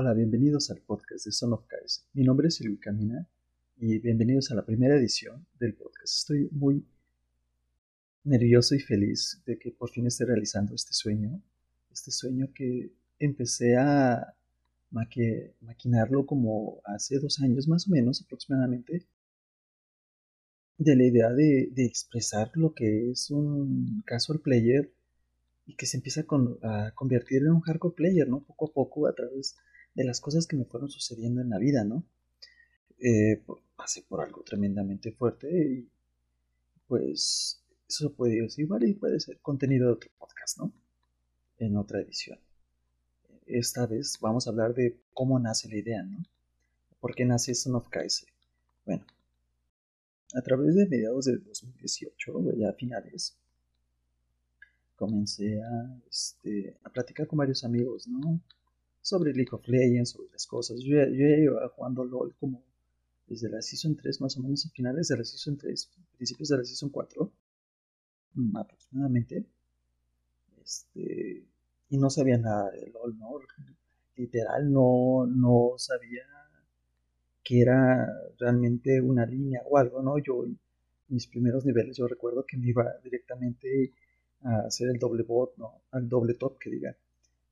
Hola, bienvenidos al podcast de Son of Guys. Mi nombre es Silvio Camina y bienvenidos a la primera edición del podcast. Estoy muy nervioso y feliz de que por fin esté realizando este sueño. Este sueño que empecé a maquinarlo como hace dos años más o menos aproximadamente de la idea de, expresar lo que es un casual player y que se empieza a, convertir en un hardcore player, ¿no? Poco a poco a través de las cosas que me fueron sucediendo en la vida, ¿no? Eh, pasé por algo tremendamente fuerte y pues eso puede ser igual y puede ser contenido de otro podcast, ¿no? En otra edición. Esta vez vamos a hablar de cómo nace la idea, ¿no? ¿Por qué nace Son of Kaiser? Bueno, a través de mediados de 2018, ya finales, comencé a, este, a platicar con varios amigos, ¿no? Sobre League of Legends, sobre las cosas. Yo, yo ya iba jugando LOL como desde la Season 3, más o menos a finales de la Season 3, principios de la Season 4, mm, aproximadamente. Este, y no sabía nada de LOL, ¿no? Literal, no, no sabía que era realmente una línea o algo, ¿no? Yo mis primeros niveles yo recuerdo que me iba directamente a hacer el doble bot, ¿no? Al doble top que diga.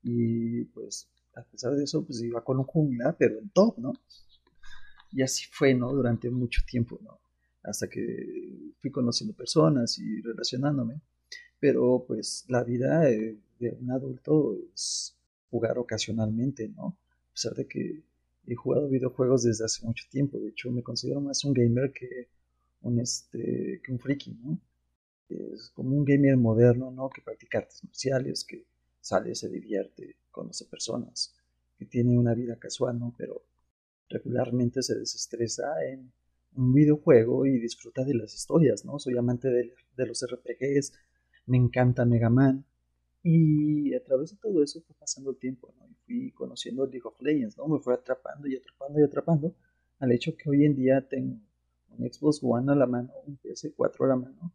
Y pues a pesar de eso, pues iba con un jungla, pero en top, ¿no? Y así fue, ¿no? Durante mucho tiempo, ¿no? Hasta que fui conociendo personas y relacionándome. Pero pues la vida de un adulto es jugar ocasionalmente, ¿no? A pesar de que he jugado videojuegos desde hace mucho tiempo. De hecho, me considero más un gamer que un, este, que un friki, ¿no? Es como un gamer moderno, ¿no? Que practica artes marciales, que sale, se divierte, conoce personas, que tiene una vida casual, ¿no? Pero regularmente se desestresa en un videojuego y disfruta de las historias, ¿no? Soy amante de, de los RPGs, me encanta Mega Man, y a través de todo eso fue pasando el tiempo, ¿no? Y fui conociendo League of Legends, ¿no? Me fue atrapando y atrapando y atrapando al hecho que hoy en día tengo un Xbox One a la mano, un PS4 a la mano,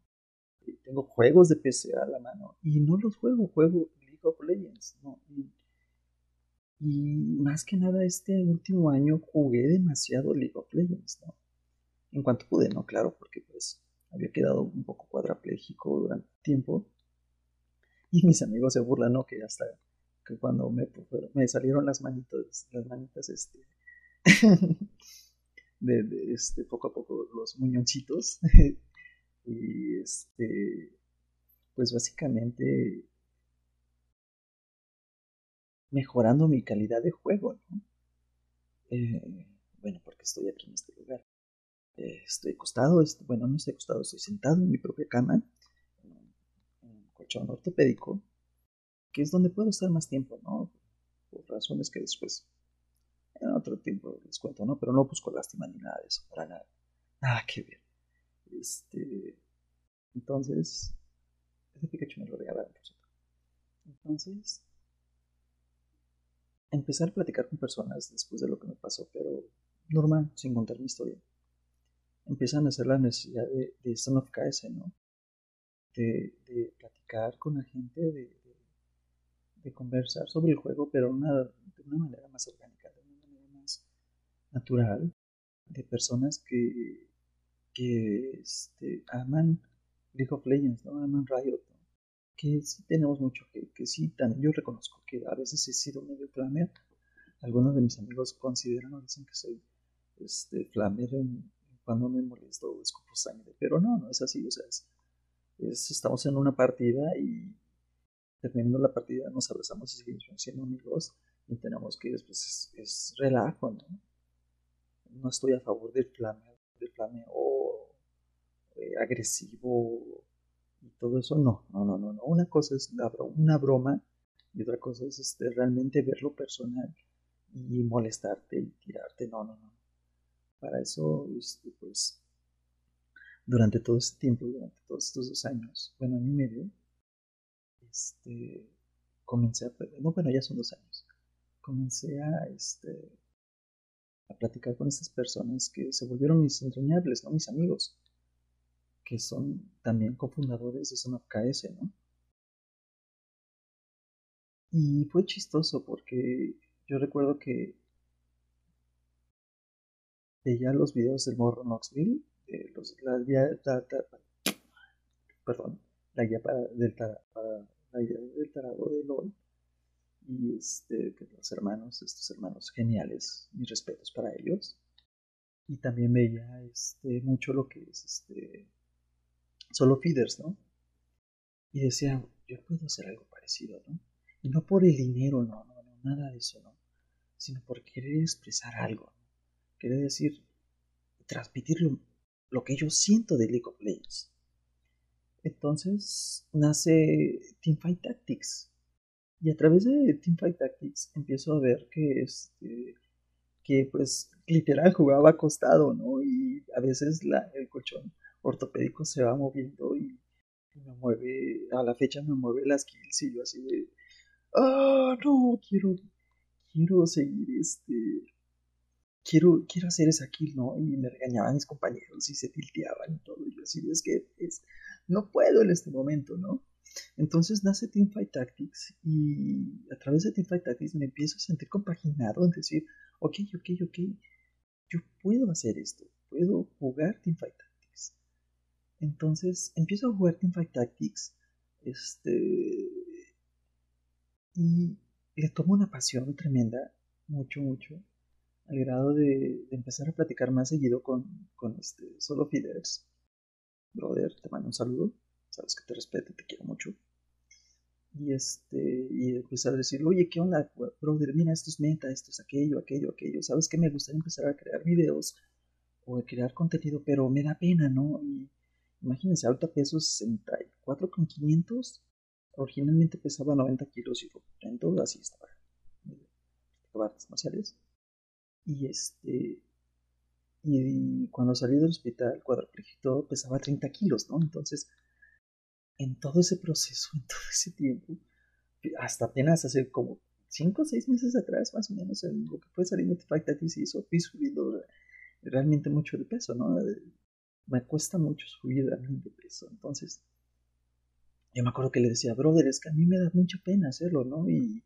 tengo juegos de PC a la mano y no los juego, juego League of Legends, ¿no? Y, más que nada este último año jugué demasiado League of Legends, ¿no? En cuanto pude, ¿no? Claro, porque pues había quedado un poco cuadrapléjico durante tiempo y mis amigos se burlan, ¿no? Que hasta que cuando me salieron las manitas, las manitas, este, de, este, poco a poco los muñoncitos. y este, pues básicamente mejorando mi calidad de juego, ¿no? Eh, bueno, porque estoy aquí en este lugar. Eh, estoy acostado, bueno, no estoy acostado, estoy sentado en mi propia cama ortopédico, que es donde puedo estar más tiempo, ¿no? Por razones que después, en otro tiempo les cuento, ¿no? Pero no busco lástima ni nada de eso, para nada. Nada que ver. Este, entonces, ese Pikachu me lo regalaron, por cierto. Entonces, empezar a platicar con personas después de lo que me pasó, pero normal, sin contar mi historia. Empiezan a hacer la necesidad de, de Son of KS, ¿no? de, platicar con la gente, de, de, conversar sobre el juego, pero una, de una manera más orgánica, de una manera más natural, de personas que, que este, aman League of Legends, ¿no? aman Riot, que sí tenemos mucho que, que sí, también yo reconozco que a veces he sido medio flamer. Algunos de mis amigos consideran o dicen que soy este, flamer cuando me molesto o escupo sangre, pero no, no es así, o sea, es, estamos en una partida y terminando la partida nos abrazamos y seguimos siendo amigos y tenemos que después es, relajo, ¿no? No estoy a favor del flameo, del flameo eh, agresivo y todo eso, no, no, no, no, no. Una cosa es una broma y otra cosa es este, realmente verlo personal y molestarte y tirarte, no, no, no. Para eso, este, pues, durante todo este tiempo, durante todos estos dos años, bueno, año y medio, este, comencé a, no, bueno, ya son dos años, comencé a, este, a platicar con estas personas que se volvieron mis entrañables, ¿no? Mis amigos, que son también cofundadores de Son of KS, ¿no? Y fue chistoso porque yo recuerdo que veía los videos del morro Knoxville, los, la guía, perdón, la guía para, del, para, la guía del tarado de LOL, y este, los hermanos, estos hermanos geniales, mis respetos para ellos. Y también veía este, mucho lo que es este, solo feeders, ¿no? Y decía, yo puedo hacer algo parecido, ¿no? Y no por el dinero, no, no, no, nada de eso, ¿no? Sino por querer expresar algo. Querer decir, transmitir lo, que yo siento de League of Legends. Entonces nace Teamfight Tactics. Y a través de Teamfight Tactics empiezo a ver que este que pues literal jugaba acostado, ¿no? Y a veces la, el colchón ortopédico se va moviendo y me mueve, a la fecha me mueve las kills y yo así de, ah, no, quiero, quiero seguir este, quiero, quiero hacer esa kill, ¿no? Y me regañaban mis compañeros y se tilteaban y todo, y yo así, es que es, no puedo en este momento, ¿no? Entonces nace Teamfight Tactics y a través de Teamfight Tactics me empiezo a sentir compaginado en decir, ok, ok, ok, yo puedo hacer esto, puedo jugar Teamfight Tactics entonces empiezo a jugar Teamfight Tactics. Este. Y le tomo una pasión tremenda. Mucho, mucho. Al grado de, empezar a platicar más seguido con, con este Solo Feeders. Brother, te mando un saludo. Sabes que te respeto te quiero mucho. Y este. Y empezar a decir, oye, ¿qué onda, brother? Mira, esto es meta, esto es aquello, aquello, aquello. ¿Sabes que me gustaría empezar a crear videos? O a crear contenido, pero me da pena, ¿no? Y Imagínense, ahorita peso 64 con 500. Originalmente pesaba 90 kilos y lo todo así estaba. artes marciales. Y este. Y cuando salí del hospital, cuadripléjico, pesaba 30 kilos, ¿no? Entonces, en todo ese proceso, en todo ese tiempo, hasta apenas hace como 5 o 6 meses atrás, más o menos, en lo que fue saliendo de y hizo, fui subiendo realmente mucho de peso, ¿no? Me cuesta mucho subir a mí de peso. Entonces, yo me acuerdo que le decía, brother, es que a mí me da mucha pena hacerlo, ¿no? Y,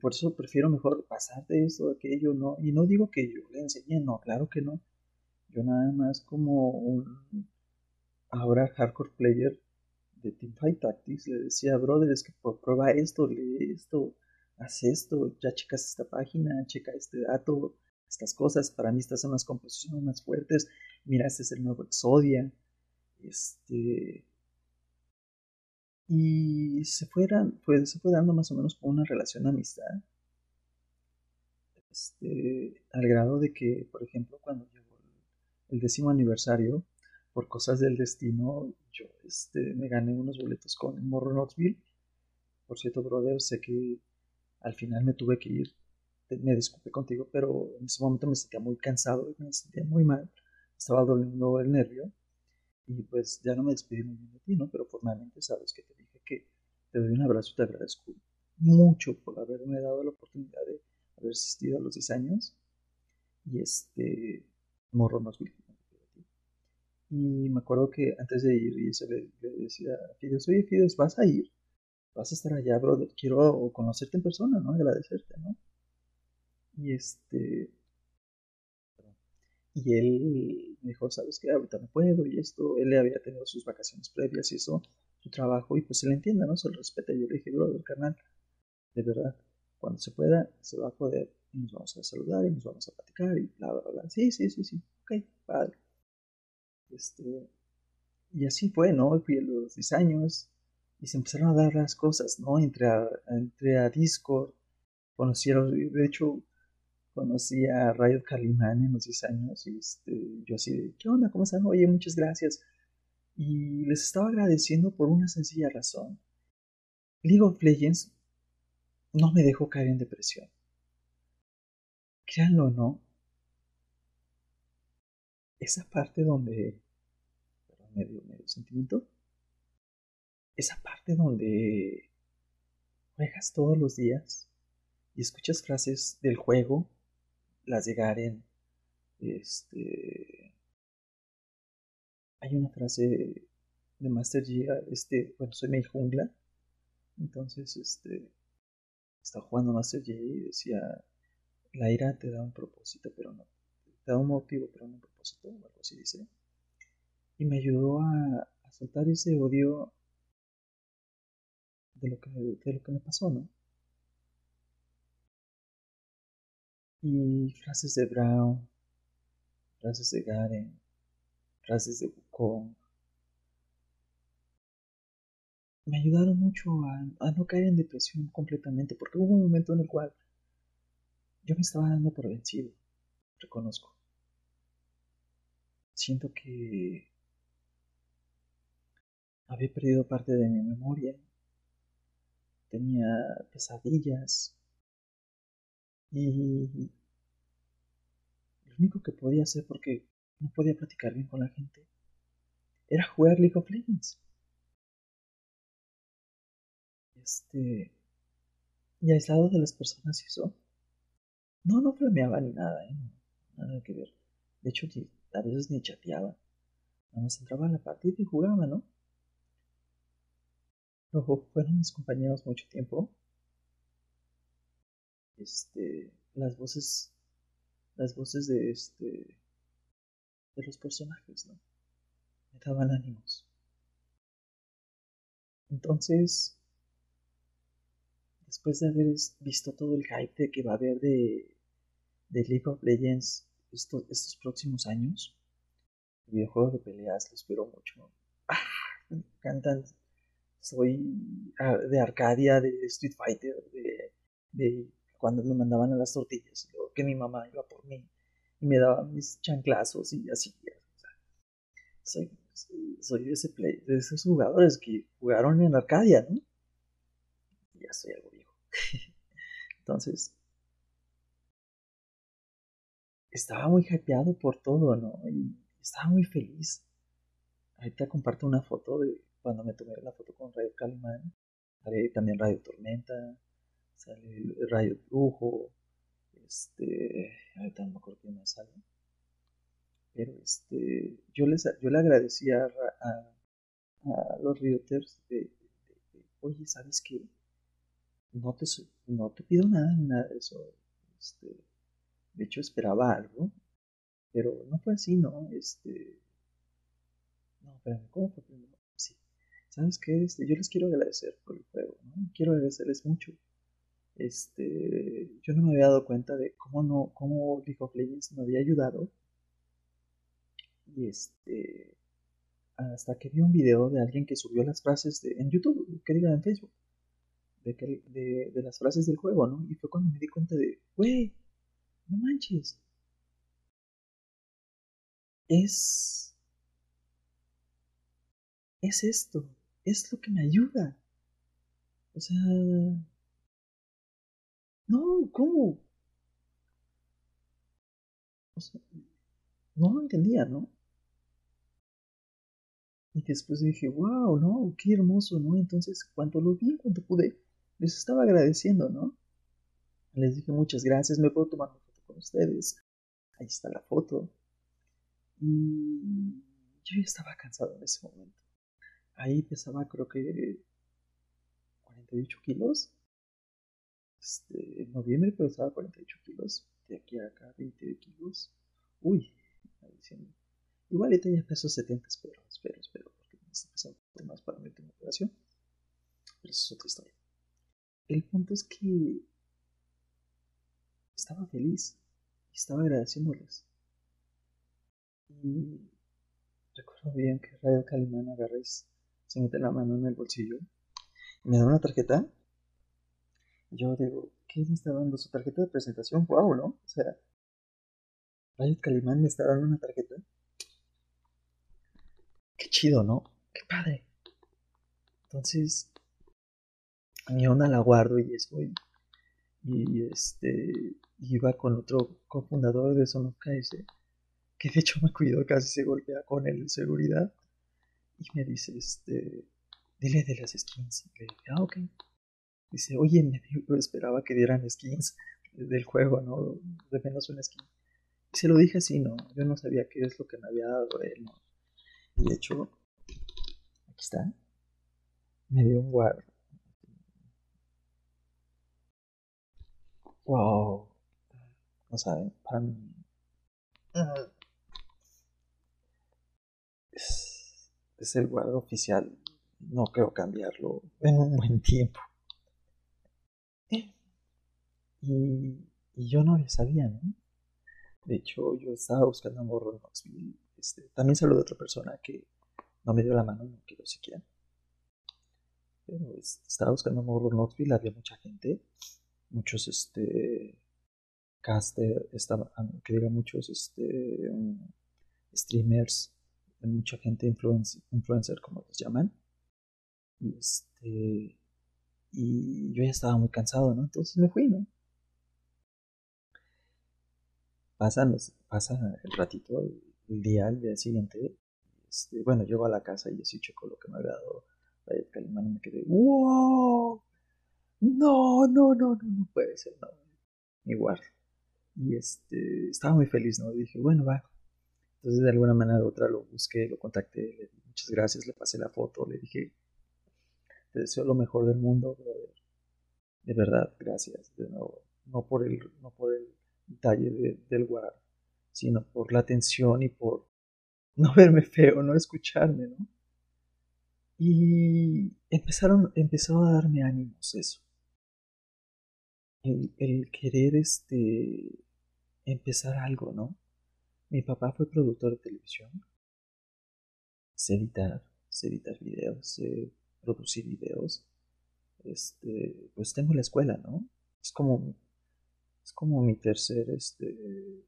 por eso prefiero mejor pasar de esto, aquello, ¿no? Y no digo que yo le enseñe, no, claro que no. Yo nada más como un ahora hardcore player de Teamfight Tactics le decía, brother, es que prueba esto, lee esto, haz esto, ya checas esta página, checa este dato, estas cosas, para mí estas son las composiciones más fuertes, mira, este es el nuevo Exodia, este, y se, fueran, pues, se fue dando más o menos como una relación de amistad, este, al grado de que, por ejemplo, cuando llegó el décimo aniversario, por cosas del destino, yo este, me gané unos boletos con Morro Knoxville. Por cierto, brother, sé que al final me tuve que ir me disculpé contigo, pero en ese momento me sentía muy cansado, me sentía muy mal, estaba doliendo el nervio y pues ya no me despedí muy bien de ti, ¿no? Pero formalmente sabes que te dije que te doy un abrazo y te agradezco mucho por haberme dado la oportunidad de haber asistido a los 10 años y este morro más ti Y me acuerdo que antes de ir, y se le, decía a Fides, oye Fides, vas a ir, vas a estar allá, brother, quiero conocerte en persona, ¿no? Agradecerte, ¿no? Y este. Y él dijo, ¿sabes qué? Ahorita no puedo y esto. Él había tenido sus vacaciones previas y eso, su trabajo, y pues se le entiende, ¿no? Se le respeta. Y yo le dije, brother, carnal, de verdad, cuando se pueda, se va a poder y nos vamos a saludar y nos vamos a platicar y bla, bla, bla. Sí, sí, sí, sí. Ok, padre. Este. Y así fue, ¿no? Fui a los 10 años y se empezaron a dar las cosas, ¿no? Entre a, entre a Discord, conocieron, de hecho, conocí a Riot Calimán en los 10 años y este, yo así de, ¿qué onda? ¿Cómo están? Oye, muchas gracias. Y les estaba agradeciendo por una sencilla razón. League of Legends no me dejó caer en depresión. Créanlo o no, esa parte donde, perdón, medio, medio sentimiento, esa parte donde juegas todos los días y escuchas frases del juego las de este, hay una frase de Master G, este, bueno, soy mi jungla, entonces, este, estaba jugando Master G y decía, la ira te da un propósito, pero no, te da un motivo, pero no un propósito, o algo así dice. Y me ayudó a, a soltar ese odio de lo, que, de lo que me pasó, ¿no? Y frases de Brown, frases de Garen, frases de Wukong, me ayudaron mucho a, no caer en depresión completamente, porque hubo un momento en el cual yo me estaba dando por vencido, reconozco. Siento que había perdido parte de mi memoria, tenía pesadillas y lo único que podía hacer porque no podía platicar bien con la gente era jugar League of Legends. Este. Y aislado de las personas y eso. No, no flameaba ni nada, ¿eh? Nada que ver. De hecho, a veces ni chateaba. Nada más entraba a la partida y jugaba, ¿no? Luego fueron mis compañeros mucho tiempo. Este. Las voces. Las voces de este. De los personajes, ¿no? Me daban ánimos. Entonces, después de haber visto todo el hype de que va a haber de, League of Legends estos, próximos años, el videojuego de peleas lo espero mucho. Ah, me encantan. Soy ah, de Arcadia, de Street Fighter, de, cuando me mandaban a las tortillas, que mi mamá iba por mí y me daba mis chanclazos y así. soy, soy de, ese play, de esos jugadores que jugaron en Arcadia, ¿no? Ya soy algo Entonces, estaba muy hypeado por todo, ¿no? Y estaba muy feliz. Ahorita comparto una foto de cuando me tomé la foto con Radio Calimán. Haré también Radio Tormenta, sale Radio Brujo, este, ahorita no me acuerdo quién más sale. Pero este, yo les, yo le agradecía a, los realtors de, oye, ¿sabes qué? no te, no te pido nada, nada de eso. Este, de hecho, esperaba algo, pero no fue así, ¿no? Este, no, espérame, ¿cómo fue? Sí. ¿Sabes qué? Este, yo les quiero agradecer por el juego, ¿no? Quiero agradecerles mucho. Este, yo no me había dado cuenta de cómo no, cómo League of Legends me había ayudado. Y este, hasta que vi un video de alguien que subió las frases de, en YouTube, que diga en Facebook de, de, las frases del juego, ¿no? Y fue cuando me di cuenta de, güey, no manches. Es... Es esto, es lo que me ayuda. O sea... No, ¿cómo? No lo entendía, ¿no? Y después dije, wow, no, qué hermoso, ¿no? Entonces, cuando lo vi, cuando pude, les estaba agradeciendo, ¿no? Les dije muchas gracias, me puedo tomar una foto con ustedes. Ahí está la foto. Y yo ya estaba cansado en ese momento. Ahí pesaba creo que 48 kilos. Este, en noviembre pesaba 48 kilos. De aquí a acá 20 kilos. Uy, igual ya peso 70, espero, espero, espero, porque me está pesando más para mi última operación. Pero eso es otra historia. El punto es que estaba feliz y estaba agradeciéndoles. Y recuerdo bien que Radio Calimán agarré se mete la mano en el bolsillo y me da una tarjeta. Yo digo, ¿qué me está dando su tarjeta de presentación? ¡Wow! ¿No? O sea, Radio Calimán me está dando una tarjeta. Qué chido, ¿no? Qué padre. Entonces, mi onda la guardo y estoy y este iba con otro cofundador de Sonoka ese que de hecho me cuidó casi se golpea con el seguridad y me dice este dile de las skins le dije ah ok dice oye me esperaba que dieran skins del juego no de menos una skin y se lo dije así no yo no sabía qué es lo que me había dado él no y de hecho aquí está. Me dio un guard. Wow. No saben, para mí. Es, es el guarda oficial. No creo cambiarlo en un buen tiempo. Y, yo no sabía, ¿no? De hecho, yo estaba buscando a Morro en Knoxville. Este, también saludé a otra persona que no me dio la mano, no quiero siquiera. Pero estaba buscando a Morro en Knoxville, había mucha gente, muchos este caster, estaba, ah, que diga muchos este um, streamers, mucha gente influencer, influencer como los llaman. Y este y yo ya estaba muy cansado, ¿no? Entonces me fui, ¿no? Pasa, pasa el ratito, el, día, el día siguiente, este, bueno, llego a la casa y así checo lo que me había dado la Calimán y me quedé, ¡wow! No, no, no, no, no puede ser, no, igual. Y este, estaba muy feliz, ¿no? dije, bueno, va. Entonces, de alguna manera u otra lo busqué, lo contacté, le di muchas gracias, le pasé la foto, le dije, te deseo lo mejor del mundo, brother. De verdad, gracias. De nuevo, no por el, no por el detalle del guard, sino por la atención y por no verme feo, no escucharme, ¿no? Y empezaron, empezó a darme ánimos eso. El, el, querer este empezar algo, ¿no? Mi papá fue productor de televisión. Sé editar, sé editar videos, sé producir videos. Este, pues tengo la escuela, ¿no? Es como es como mi tercer este,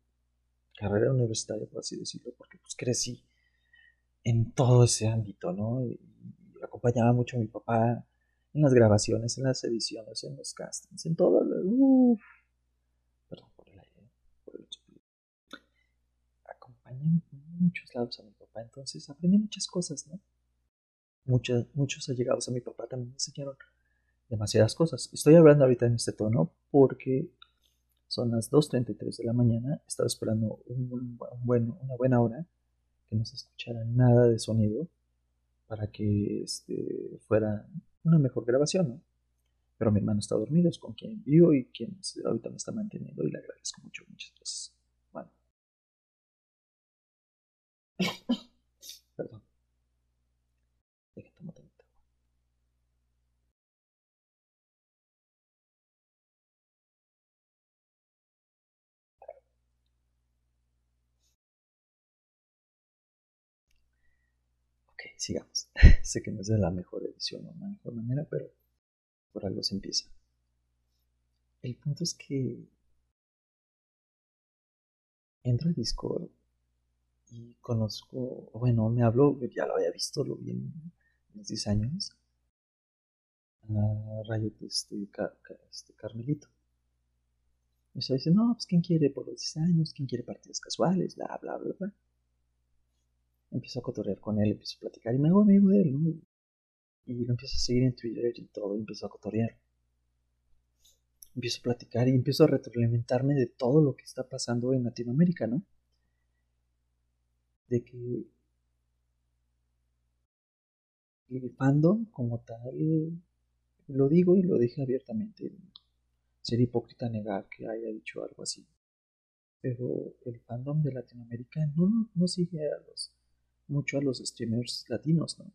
carrera universitaria, por así decirlo, porque pues crecí en todo ese ámbito, ¿no? Y, acompañaba mucho a mi papá en las grabaciones, en las ediciones, en los castings, en todo. Uf, perdón por el aire, por el Acompañé en muchos lados a mi papá, entonces aprendí muchas cosas, ¿no? Muchos, muchos allegados a mi papá también me enseñaron demasiadas cosas. Estoy hablando ahorita en este tono porque son las 2.33 de la mañana. Estaba esperando un, una buena hora que no se escuchara nada de sonido para que este, fuera una mejor grabación, ¿no? Pero mi hermano está dormido, es con quien vivo y quien ahorita me está manteniendo y le agradezco mucho, muchas gracias. Bueno. Perdón. Sigamos. sé que no es de la mejor edición o la mejor manera, pero por algo se empieza. El punto es que entro al Discord y conozco, bueno, me habló, ya lo había visto, lo vi en los 10 años, a Rayo este, este, Carmelito. Y se dice, no, pues ¿quién quiere por los 10 años? ¿Quién quiere partidas casuales? Bla, bla, bla, bla empiezo a cotorrear con él, empiezo a platicar y me hago amigo de él, ¿no? Y lo empiezo a seguir en Twitter y todo, y empiezo a cotorrear. Empiezo a platicar y empiezo a retroalimentarme de todo lo que está pasando en Latinoamérica, ¿no? De que el fandom como tal, lo digo y lo dije abiertamente, sería hipócrita negar que haya dicho algo así. Pero el fandom de Latinoamérica no, no sigue a los mucho a los streamers latinos, ¿no?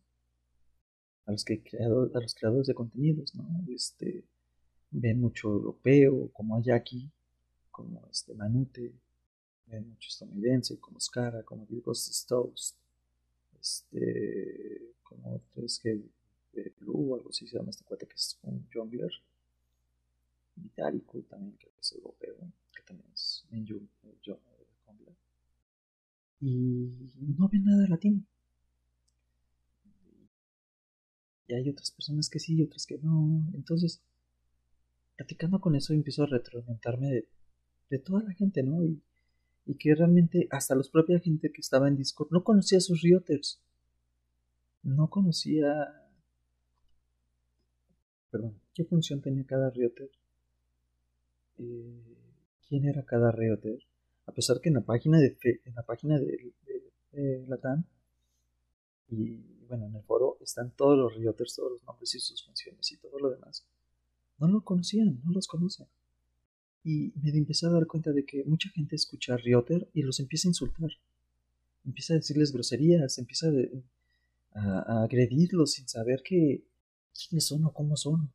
A los, que a los creadores de contenidos, ¿no? Este, ven mucho europeo, como Ayaki, como este Manute, ven mucho estadounidense, como Skara, como Ghost Stokes, este, como 3G Blue, algo así se llama este cuate que es un jungler, Vitalico también que es europeo, que también es un jungler y no ve nada latino. Y hay otras personas que sí y otras que no. Entonces, platicando con eso, empiezo a retroalimentarme de, de toda la gente, ¿no? Y, y que realmente hasta los propia gente que estaba en Discord no conocía sus rioters. No conocía... Perdón, ¿qué función tenía cada rioter? Eh, ¿Quién era cada rioter? A pesar que en la página de, en la página de, Latam y bueno, en el foro están todos los rioters, todos los nombres y sus funciones y todo lo demás. No lo conocían, no los conocen. Y me empecé a dar cuenta de que mucha gente escucha a Rioter y los empieza a insultar. Empieza a decirles groserías, empieza a, agredirlos sin saber que quiénes son o cómo son.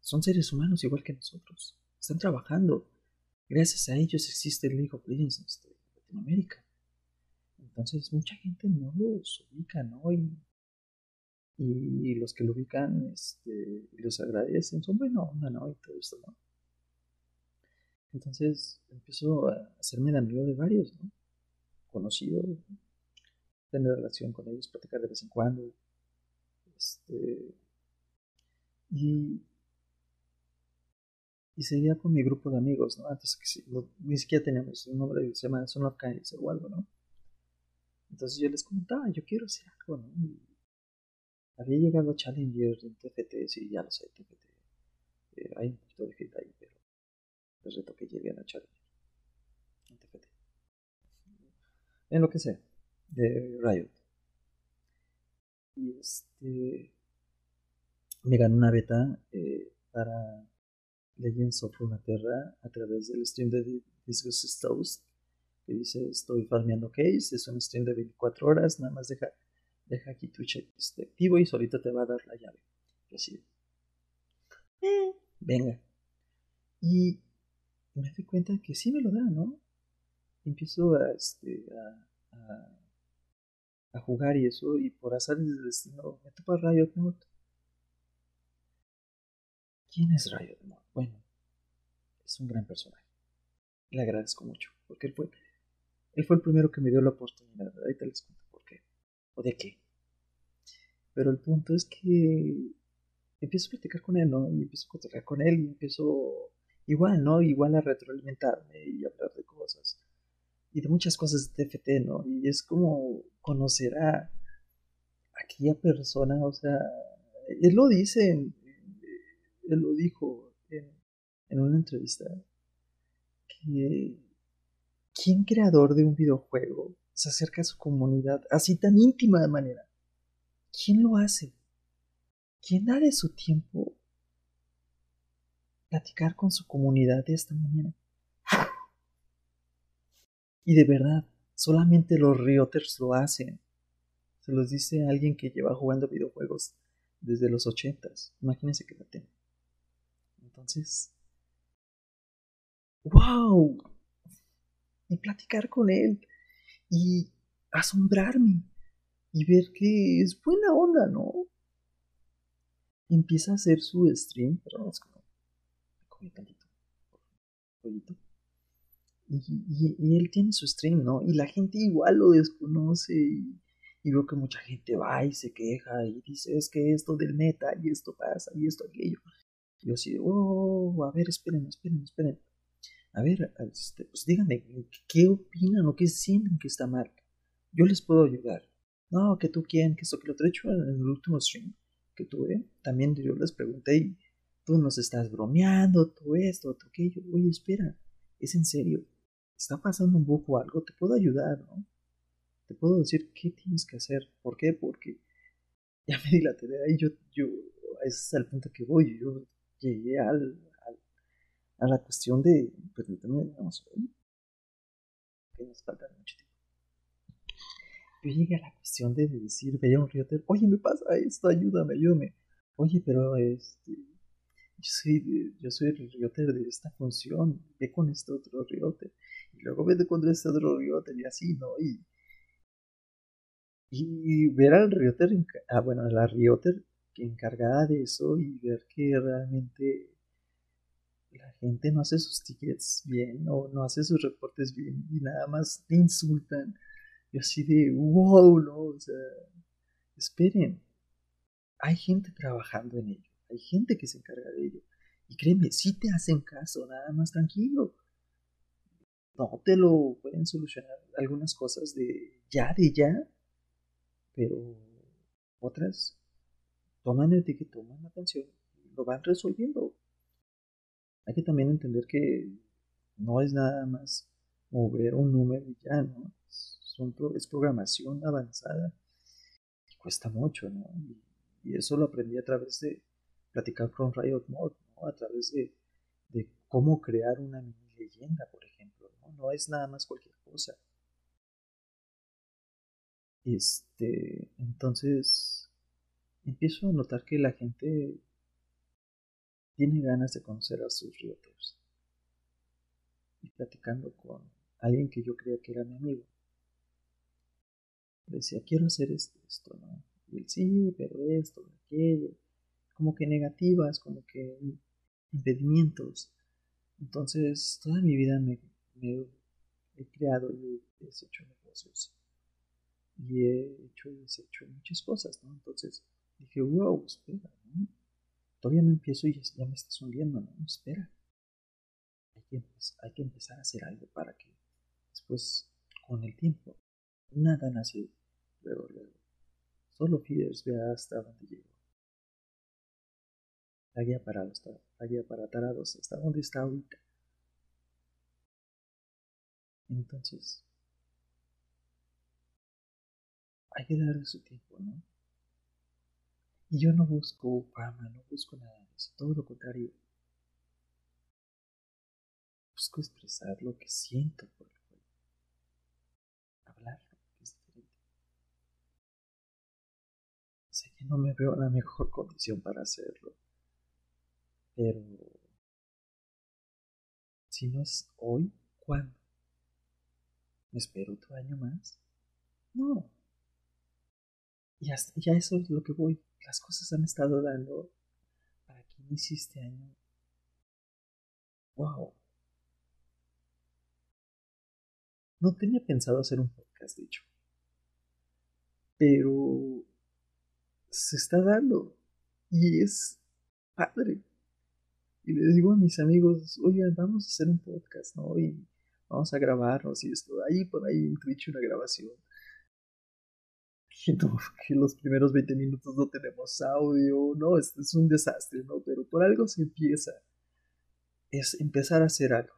Son seres humanos igual que nosotros. Están trabajando. Gracias a ellos existe el League of Legends en Latinoamérica. Entonces mucha gente no los ubica, ¿no? Y, los que lo ubican este, los agradecen, son buena onda, ¿no? Y todo esto, ¿no? Entonces empiezo a hacerme de amigo de varios, ¿no? Conocido, tener relación con ellos, platicar de vez en cuando. Este, y, y seguía con mi grupo de amigos, ¿no? Antes que ni siquiera teníamos un nombre, se llama Son of o algo, ¿no? Entonces yo les comentaba, yo quiero hacer algo, ¿no? había llegado a Challenger en TFT, sí, ya lo sé, TFT. Eh, hay un poquito de hate ahí, pero les reto que lleguen a Challenger en TFT. En lo que sea, de Riot. Y este. Me ganó una beta eh, para Legends of Runeterra a través del stream de Disgust Toast que dice estoy farmeando case, es un stream de 24 horas, nada más deja, deja aquí Twitch activo y solito te va a dar la llave. así. Eh, venga. Y me doy cuenta que sí me lo da, ¿no? Empiezo a, este, a, a, jugar y eso, y por azar del destino me topa Riot Mode. ¿Quién es Riot Mode? Bueno, es un gran personaje. Le agradezco mucho, porque él fue él fue el primero que me dio la oportunidad. Ahorita les cuento por qué. O de qué. Pero el punto es que empiezo a platicar con él, ¿no? Y empiezo a cotorrear con él y empiezo igual, ¿no? Igual a retroalimentarme y hablar de cosas. Y de muchas cosas de TFT, ¿no? Y es como conocer a aquella persona, o sea, él lo dice, él lo dijo en, una entrevista, que ¿quién creador de un videojuego se acerca a su comunidad así tan íntima de manera? ¿Quién lo hace? ¿Quién da de su tiempo platicar con su comunidad de esta manera? Y de verdad, solamente los Rioters lo hacen. Se los dice alguien que lleva jugando videojuegos desde los ochentas. Imagínense que la tengo. Entonces, ¡wow! y platicar con él y asombrarme y ver que es buena onda, ¿no? Empieza a hacer su stream, perdón, es como, me tantito, y, y, él tiene su stream, ¿no? Y la gente igual lo desconoce y, y, veo que mucha gente va y se queja y dice, es que esto del meta y esto pasa y esto aquello. Yo así, oh, a ver, esperen, esperen, esperen a ver, este, pues díganme, ¿qué opinan o qué sienten que está mal? Yo les puedo ayudar. No, que tú quién, que esto, que lo he hecho en el último stream que tuve, también yo les pregunté y tú nos estás bromeando, todo esto, todo aquello. Oye, espera, es en serio. Está pasando un poco algo, te puedo ayudar, ¿no? Te puedo decir qué tienes que hacer. ¿Por qué? Porque ya me di la tarea y yo, yo, ese es el punto que voy. Yo llegué al, a la cuestión de, permítame, vamos a que nos falta mucho tiempo. Yo llegué a la cuestión de decir, veía un rioter, oye, me pasa esto, ayúdame, ayúdame. Oye, pero este, yo soy, yo soy el rioter de esta función, ve con este otro rioter, y luego ve con este otro rioter, y así, ¿no? Y, y ver al rioter, ah, bueno, la rioter encargada de eso y ver que realmente la gente no hace sus tickets bien o no hace sus reportes bien y nada más te insultan. Y así de, wow, no, o sea, esperen. Hay gente trabajando en ello, hay gente que se encarga de ello. Y créeme, si te hacen caso, nada más tranquilo. No te lo pueden solucionar algunas cosas de ya, de ya, pero otras toman el ticket, toman la atención y lo van resolviendo hay que también entender que no es nada más mover un número y ya, ¿no? Es, programación avanzada y cuesta mucho, ¿no? Y, eso lo aprendí a través de platicar con Riot Mode, ¿no? A través de, cómo crear una mini leyenda, por ejemplo, ¿no? No es nada más cualquier cosa. Este, entonces empiezo a notar que la gente tiene ganas de conocer a sus realtors. Y platicando con alguien que yo creía que era mi amigo, decía, quiero hacer esto, esto, ¿no? Y él, sí, pero esto, aquello, como que negativas, como que impedimentos. Entonces, toda mi vida me, he creado y he hecho negocios. Y he hecho y deshecho muchas cosas, ¿no? Entonces dije, wow, espera, ¿no? Todavía no empiezo y ya, me estás hundiendo, ¿no? Espera. Hay que, empezar a hacer algo para que después, con el tiempo, nada nace luego, luego. Solo Feeders vea hasta dónde llegó. La guía para, la guía para tarados, hasta dónde está ahorita. Entonces, hay que darle su tiempo, ¿no? Y yo no busco fama, no busco nada de eso, todo lo contrario. Busco expresar lo que siento por el juego. Hablarlo, que es diferente. Sé que no me veo en la mejor condición para hacerlo. Pero... Si no es hoy, ¿cuándo? ¿Me espero otro año más? No. Ya, ya eso es lo que voy las cosas han estado dando para que inicie este año. Wow. No tenía pensado hacer un podcast, de hecho. Pero se está dando. Y es padre. Y le digo a mis amigos, oigan, vamos a hacer un podcast, ¿no? Y vamos a grabarnos y esto. Ahí por ahí en Twitch una grabación que, los primeros 20 minutos no tenemos audio, no, es, es un desastre, ¿no? Pero por algo se empieza. Es empezar a hacer algo.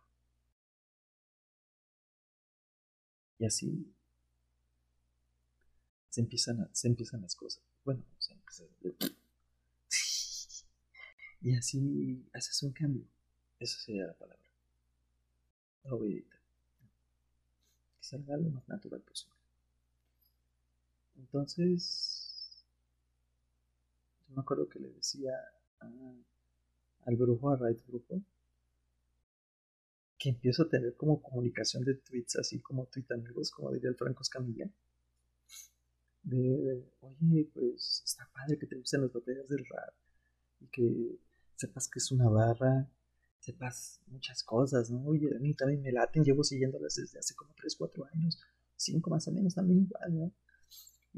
Y así se empiezan, se empiezan las cosas. Bueno, se empieza, y así haces un cambio. Esa sería la palabra. Lo voy a editar. Que salga lo más natural posible. Entonces, yo me acuerdo que le decía al brujo, a Raid Brujo, que empiezo a tener como comunicación de tweets, así como tweet amigos, como diría el Franco Escamilla. De, oye, pues está padre que te gusten las batallas del rap y que sepas que es una barra, sepas muchas cosas, ¿no? Oye, a mí también me laten, llevo siguiéndolas desde hace como 3, 4 años, 5 más o menos también igual, ¿no?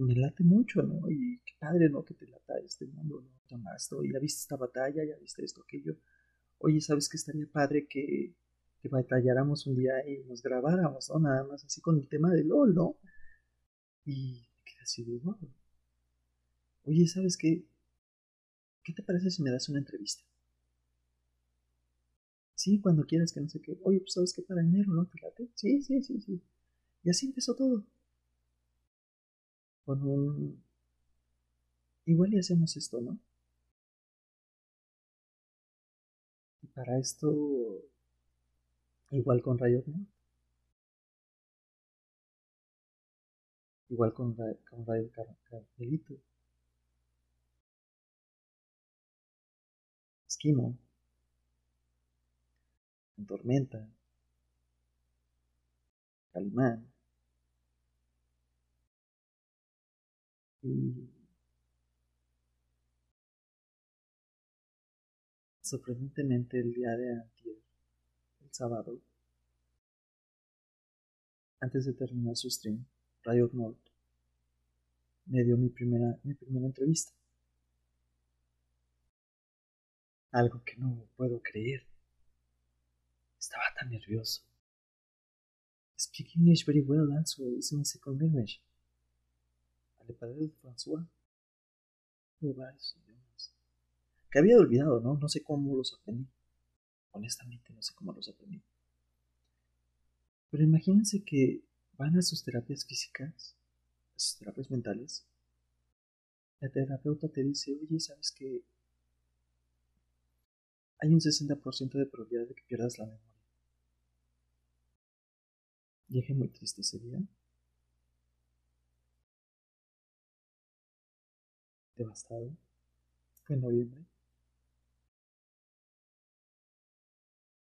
Me late mucho, ¿no? Y qué padre, ¿no? Que te lata este mundo, ¿no? Tomás, ya viste esta batalla, ya viste esto, aquello. Oye, ¿sabes qué estaría padre que, que batalláramos un día y nos grabáramos, ¿no? Nada más así con el tema de LOL, ¿no? Y me quedé así de wow. Oye, ¿sabes qué? ¿Qué te parece si me das una entrevista? Sí, cuando quieras que no sé qué. Oye, pues sabes qué para enero, ¿no? ¿Te late? Sí, sí, sí, sí. Y así empezó todo con un... Igual y hacemos esto, ¿no? Y para esto, igual con Riot, ¿no? Igual con, con Riot Carmelito. Esquimo. Tormenta. Calimán. Sorprendentemente el día de antier, el sábado, antes de terminar su stream, Riot North me dio mi primera, mi primera entrevista. Algo que no puedo creer. Estaba tan nervioso. Speak English very well, also is my second language padre de François que había olvidado, ¿no? No sé cómo los aprendí. Honestamente, no sé cómo los aprendí. Pero imagínense que van a sus terapias físicas, a sus terapias mentales. La terapeuta te dice, oye, ¿sabes que hay un 60% de probabilidad de que pierdas la memoria. Llegué muy triste ese día. Devastado. En noviembre.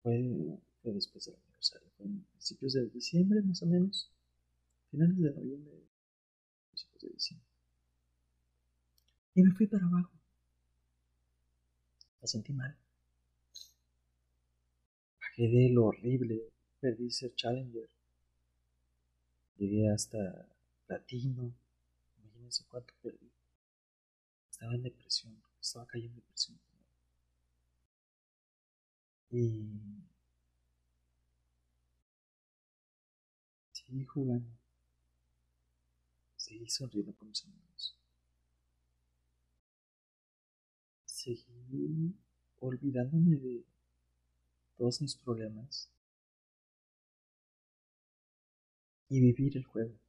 Fue, después del aniversario. Fue en principios de diciembre, más o menos. Finales de noviembre, principios de diciembre. Y me fui para abajo. Me sentí mal. Bajé de lo horrible. Perdí ser Challenger. Llegué hasta platino. Imagínense cuánto perdí. Estaba en depresión. Estaba cayendo en depresión. Y seguí jugando. Seguí sonriendo con mis amigos. Seguí olvidándome de todos mis problemas y vivir el juego.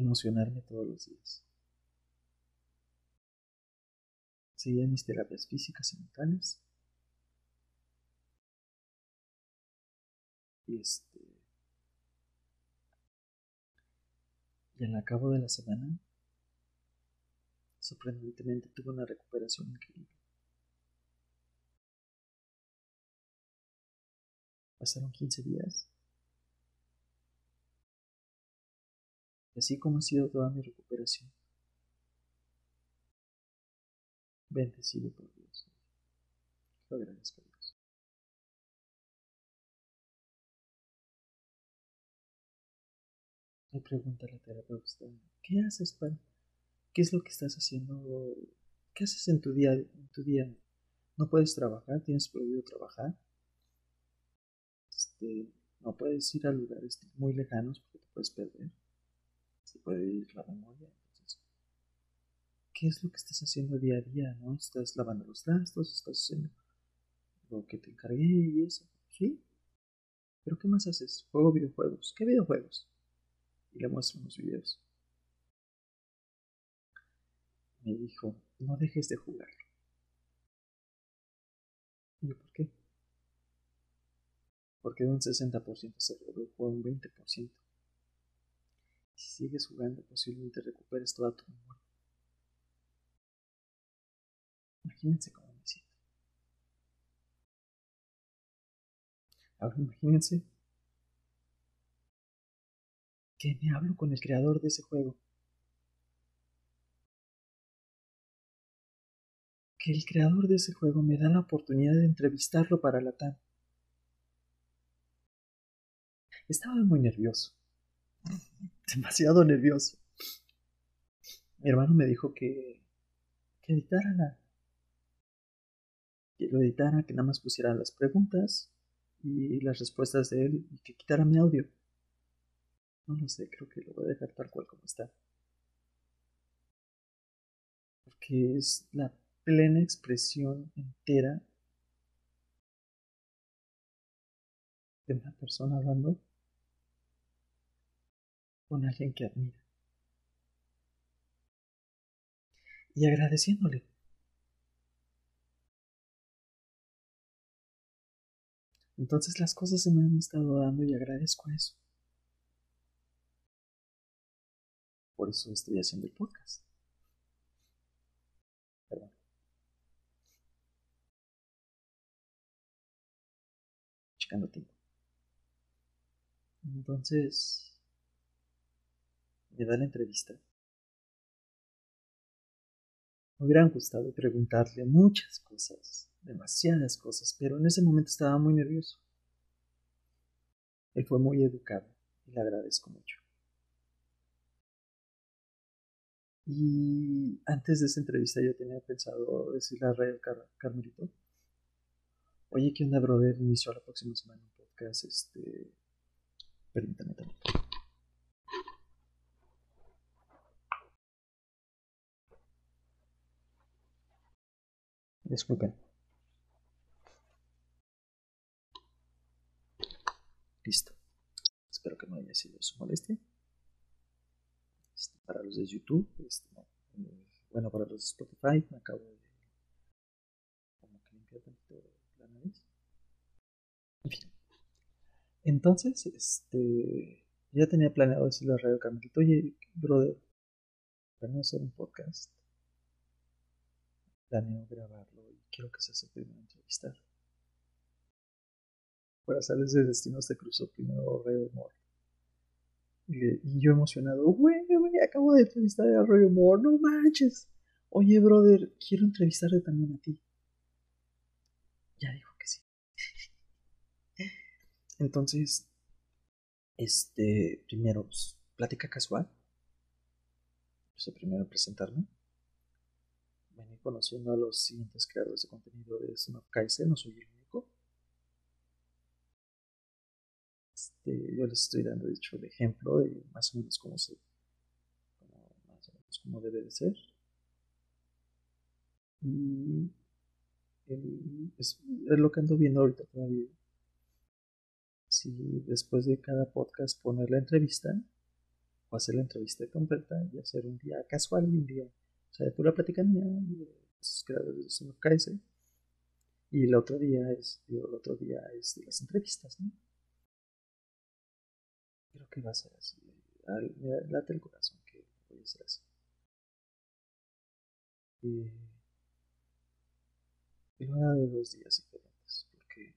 Emocionarme todos los días. Seguía mis terapias físicas y mentales. Y este. Y al cabo de la semana, sorprendentemente tuve una recuperación increíble. Pasaron 15 días. Así como ha sido toda mi recuperación. Bendecido por Dios. Lo agradezco a Dios. Me pregunta la terapeuta, ¿qué haces, para ¿Qué es lo que estás haciendo? ¿Qué haces en tu día? En tu día? ¿No puedes trabajar? ¿Tienes prohibido trabajar? Este, no puedes ir a lugares muy lejanos porque te puedes perder. Se puede ir la memoria. ¿qué es lo que estás haciendo día a día? ¿No? ¿Estás lavando los trastos? ¿Estás haciendo lo que te encargué y eso? ¿Sí? ¿Pero qué más haces? Juego videojuegos. ¿Qué videojuegos? Y le muestro unos videos. Me dijo, no dejes de jugarlo. Y ¿por qué? Porque de un 60% se redujo a un 20%. Si sigues jugando, posiblemente recuperes toda tu memoria. Imagínense cómo me siento. Ahora imagínense que me hablo con el creador de ese juego. Que el creador de ese juego me da la oportunidad de entrevistarlo para la TAM. Estaba muy nervioso. Demasiado nervioso. Mi hermano me dijo que, que editara la, que lo editara, que nada más pusiera las preguntas y las respuestas de él y que quitara mi audio. No lo sé, creo que lo voy a dejar tal cual como está. Porque es la plena expresión entera de una persona hablando con alguien que admira. Y agradeciéndole Entonces las cosas se me han estado dando y agradezco eso. Por eso estoy haciendo el podcast. Perdón. Checando tiempo. Entonces, me da la entrevista. Me hubieran gustado preguntarle muchas cosas demasiadas cosas, pero en ese momento estaba muy nervioso. Él fue muy educado y le agradezco mucho. Y antes de esa entrevista yo tenía pensado decirle a Ray Car Carmelito, oye, ¿qué onda, brother? Inició la próxima semana un podcast, este... Permítame también. Disculpen. Listo. Espero que no haya sido su molestia. Este, para los de YouTube, este, bueno, para los Spotify me acabo de como que limpiar tantito la nariz. En fin. Entonces, este, ya tenía planeado decirle a Radio Carmelito, oye, brother, planeo hacer un podcast. Planeo grabarlo y quiero que seas el primero a entrevistar. Para salir de destino se cruzó primero Radio Humor. Y, yo emocionado, güey, acabo de entrevistar a Radio Humor, no manches. Oye, brother, quiero entrevistarte también a ti. Ya dijo que sí. Entonces, este, primero, pues, plática casual. Pues, primero presentarme. Venir conociendo a los siguientes creadores de contenido de Snap no soy el único. Este, yo les estoy dando, de el ejemplo de más o menos cómo se, más o menos cómo debe de ser. Y es, es lo que ando viendo ahorita todavía si después de cada podcast poner la entrevista o hacer la entrevista completa y hacer un día casual y un día, o sea, plática mía, de los creadores de KS, y el otro día es, el otro día es de las entrevistas, ¿no? Creo que va a ser así. Me late el corazón que voy a ser así. Y, y lo haga de dos días diferentes, porque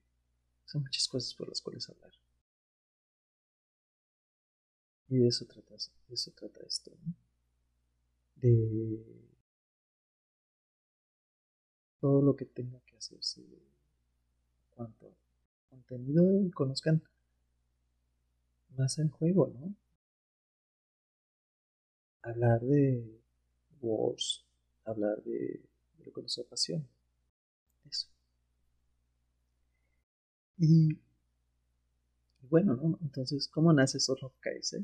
son muchas cosas por las cuales hablar. Y de eso trata, de eso trata esto, ¿no? De todo lo que tenga que hacerse en cuanto contenido y conozcan más el juego, ¿no? Hablar de Wars, hablar de, lo que nos apasiona. Eso. Y, bueno, ¿no? Entonces, ¿cómo nace Sword of KS?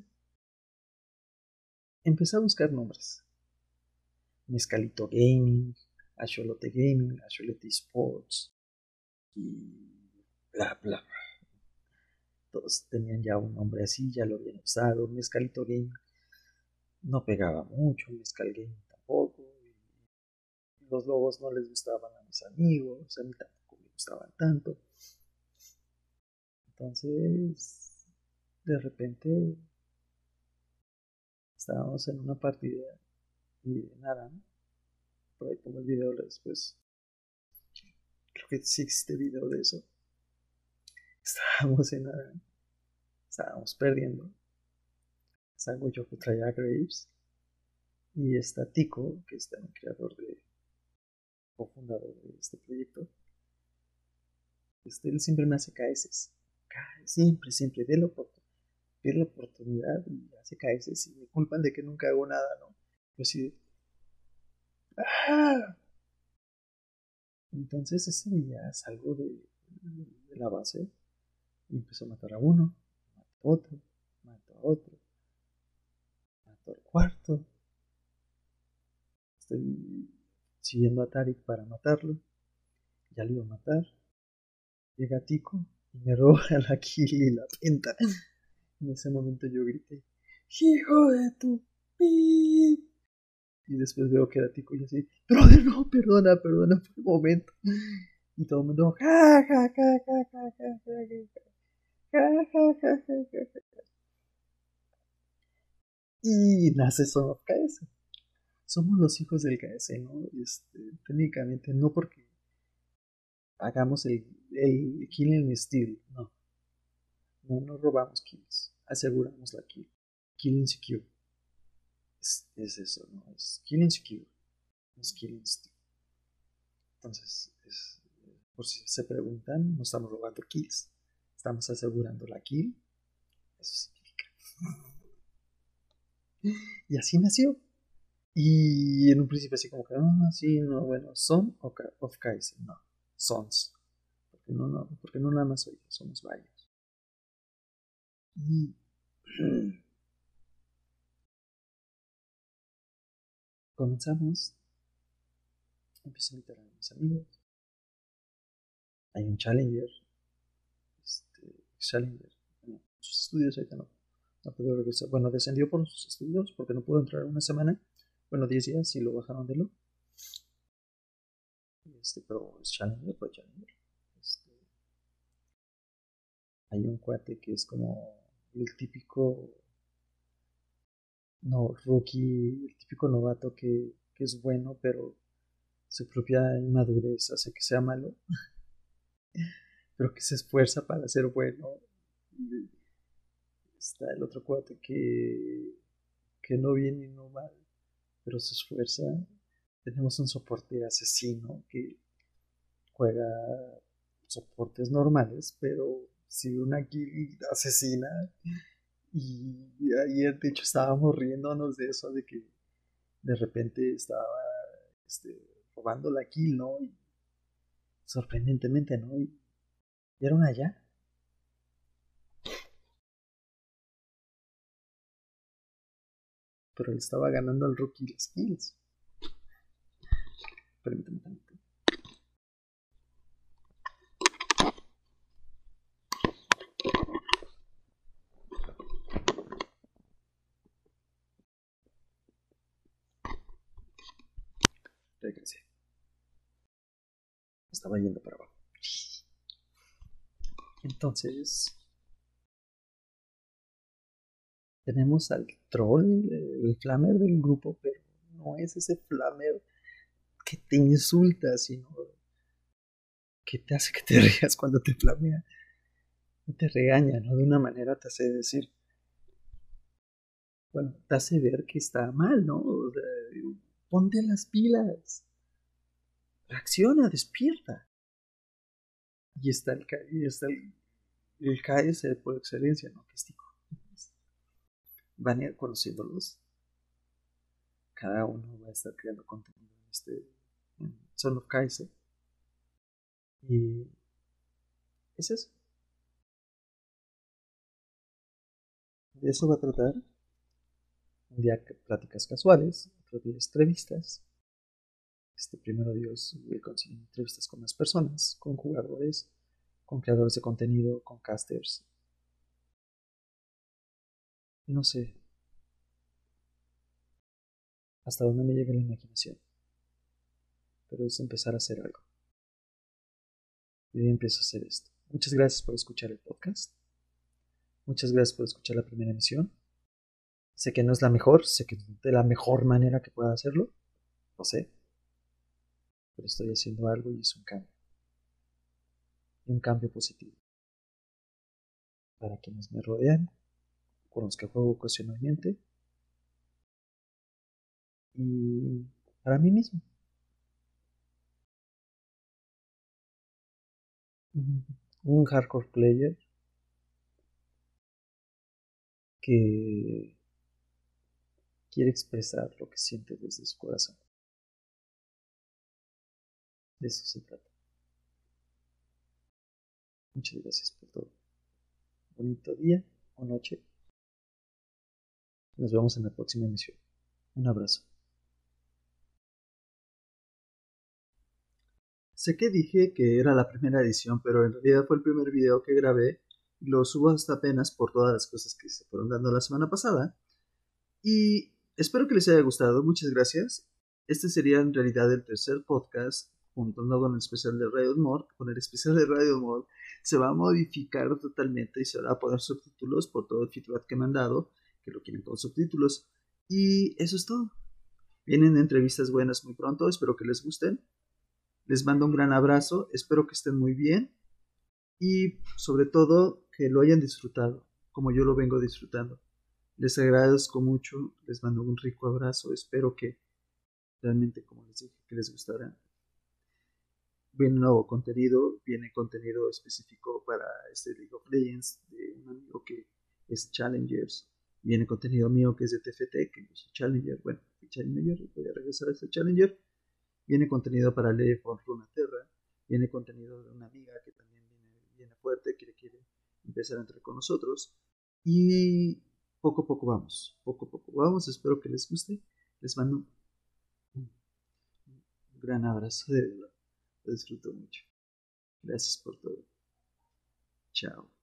Empecé a buscar nombres. Mezcalito Gaming, Acholote Gaming, Acholote Sports y bla bla. Todos tenían ya un nombre así, ya lo habían usado. Mezcalito Gaming no pegaba mucho, Mezcal Gaming tampoco. los logos no les gustaban a mis amigos, a mí tampoco me gustaban tanto. Entonces, de repente estábamos en una partida y nada, por ahí pongo el video después. Creo que sí existe video de eso. Estábamos en nada, estábamos perdiendo. Salgo yo que traía Graves y está Tico, que está el creador de o fundador de este proyecto. Este, él siempre me hace KS. Siempre, siempre, de lo la oportunidad y hace caerse si me culpan de que nunca hago nada, ¿no? Yo así Entonces ese día salgo de, de, la base y empezó a matar a uno, mato a otro, mato a otro, mato al cuarto. Estoy siguiendo a Tarik para matarlo. Ya lo iba a matar. Llega Tico y me roba la kill y la penta. En ese momento yo grité, ¡Hijo de tu pi! Y después veo que era Tico y así, brother, no, perdona, perdona por un momento. Y todo el mundo, ja, ja, ja, ja, ja, ja, Y nace Son of KS. Somos los hijos del KS, ¿no? Este, técnicamente, no porque hagamos el, el killing steal, no. No, no robamos kills, aseguramos la kill. Killing secure. Es, es eso, ¿no? Es killing secure. No es killing steal. Entonces, es, por si se preguntan, no estamos robando kills. Estamos asegurando la kill. Eso significa. Y así nació. Y en un principio así como que, ah, sí, no, bueno, son of Kaiser, no, sons. Porque no, no, porque no nada más soy yo, somos varios. Y comenzamos. Empiezo a invitar a mis amigos. Hay un Challenger. Este, Challenger. Bueno, sus estudios ahorita no, no puedo regresar. Bueno, descendió por sus estudios porque no pudo entrar una semana. Bueno, 10 días y lo bajaron de lo. Este, pero es Challenger, fue Challenger. Este, hay un cuate que es como el típico no rookie, el típico novato que, que es bueno, pero su propia inmadurez hace que sea malo, pero que se esfuerza para ser bueno. Está el otro cuate que, que no viene y no mal, pero se esfuerza. Tenemos un soporte asesino que juega soportes normales, pero si una kill asesina. Y ayer, de hecho, estábamos riéndonos de eso, de que de repente estaba este, robando la kill, ¿no? Y sorprendentemente, ¿no? Y, una ya. Pero él estaba ganando al rookie las kills. Permítame tantito. Regresé. Estaba yendo para abajo. Entonces, tenemos al troll, el flamer del grupo, pero no es ese flamer que te insulta, sino que te hace que te rías cuando te flamea. Y te regaña, ¿no? De una manera te hace decir, bueno, te hace ver que está mal, ¿no? ponte las pilas. Reacciona, despierta. Y está el, y está el, el KS por excelencia, ¿no? Van a ir conociéndolos. Cada uno va a estar creando contenido en este Son of KS. Y es eso. De eso va a tratar. Un día pláticas casuales, otro día entrevistas. Este primero Dios voy a conseguir entrevistas con más personas, con jugadores, con creadores de contenido, con casters. No sé hasta dónde me llega la imaginación, pero es empezar a hacer algo. Y hoy empiezo a hacer esto. Muchas gracias por escuchar el podcast. Muchas gracias por escuchar la primera emisión. Sé que no es la mejor, sé que de la mejor manera que pueda hacerlo, lo sé. Pero estoy haciendo algo y es un cambio un cambio positivo. Para quienes me rodean, con los que juego ocasionalmente y para mí mismo. Un hardcore player que quiere expresar lo que siente desde su corazón. De eso se trata. Muchas gracias por todo. Bonito día o noche. Nos vemos en la próxima emisión. Un abrazo. Sé que dije que era la primera edición, pero en realidad fue el primer video que grabé lo subo hasta apenas por todas las cosas que se fueron dando la semana pasada. Y espero que les haya gustado. Muchas gracias. Este sería en realidad el tercer podcast junto con el especial de Radio Mod. Con el especial de Radio Mod se va a modificar totalmente y se va a poner subtítulos por todo el feedback que me han dado, que lo quieren con subtítulos. Y eso es todo. Vienen entrevistas buenas muy pronto, espero que les gusten. Les mando un gran abrazo, espero que estén muy bien y sobre todo que lo hayan disfrutado, como yo lo vengo disfrutando. Les agradezco mucho, les mando un rico abrazo, espero que realmente, como les dije, que les gustará viene nuevo contenido, viene contenido específico para este League of Legends de un amigo que es Challengers, viene contenido mío que es de TFT, que soy Challenger, bueno, Challenger, voy a regresar a este Challenger, viene contenido para League of Runeterra, viene contenido de una amiga que también viene, fuerte, que quiere empezar a entrar con nosotros, y poco a poco vamos, poco a poco vamos, espero que les guste, les mando un gran abrazo de verdad disfruto mucho. Gracias por todo. Chao.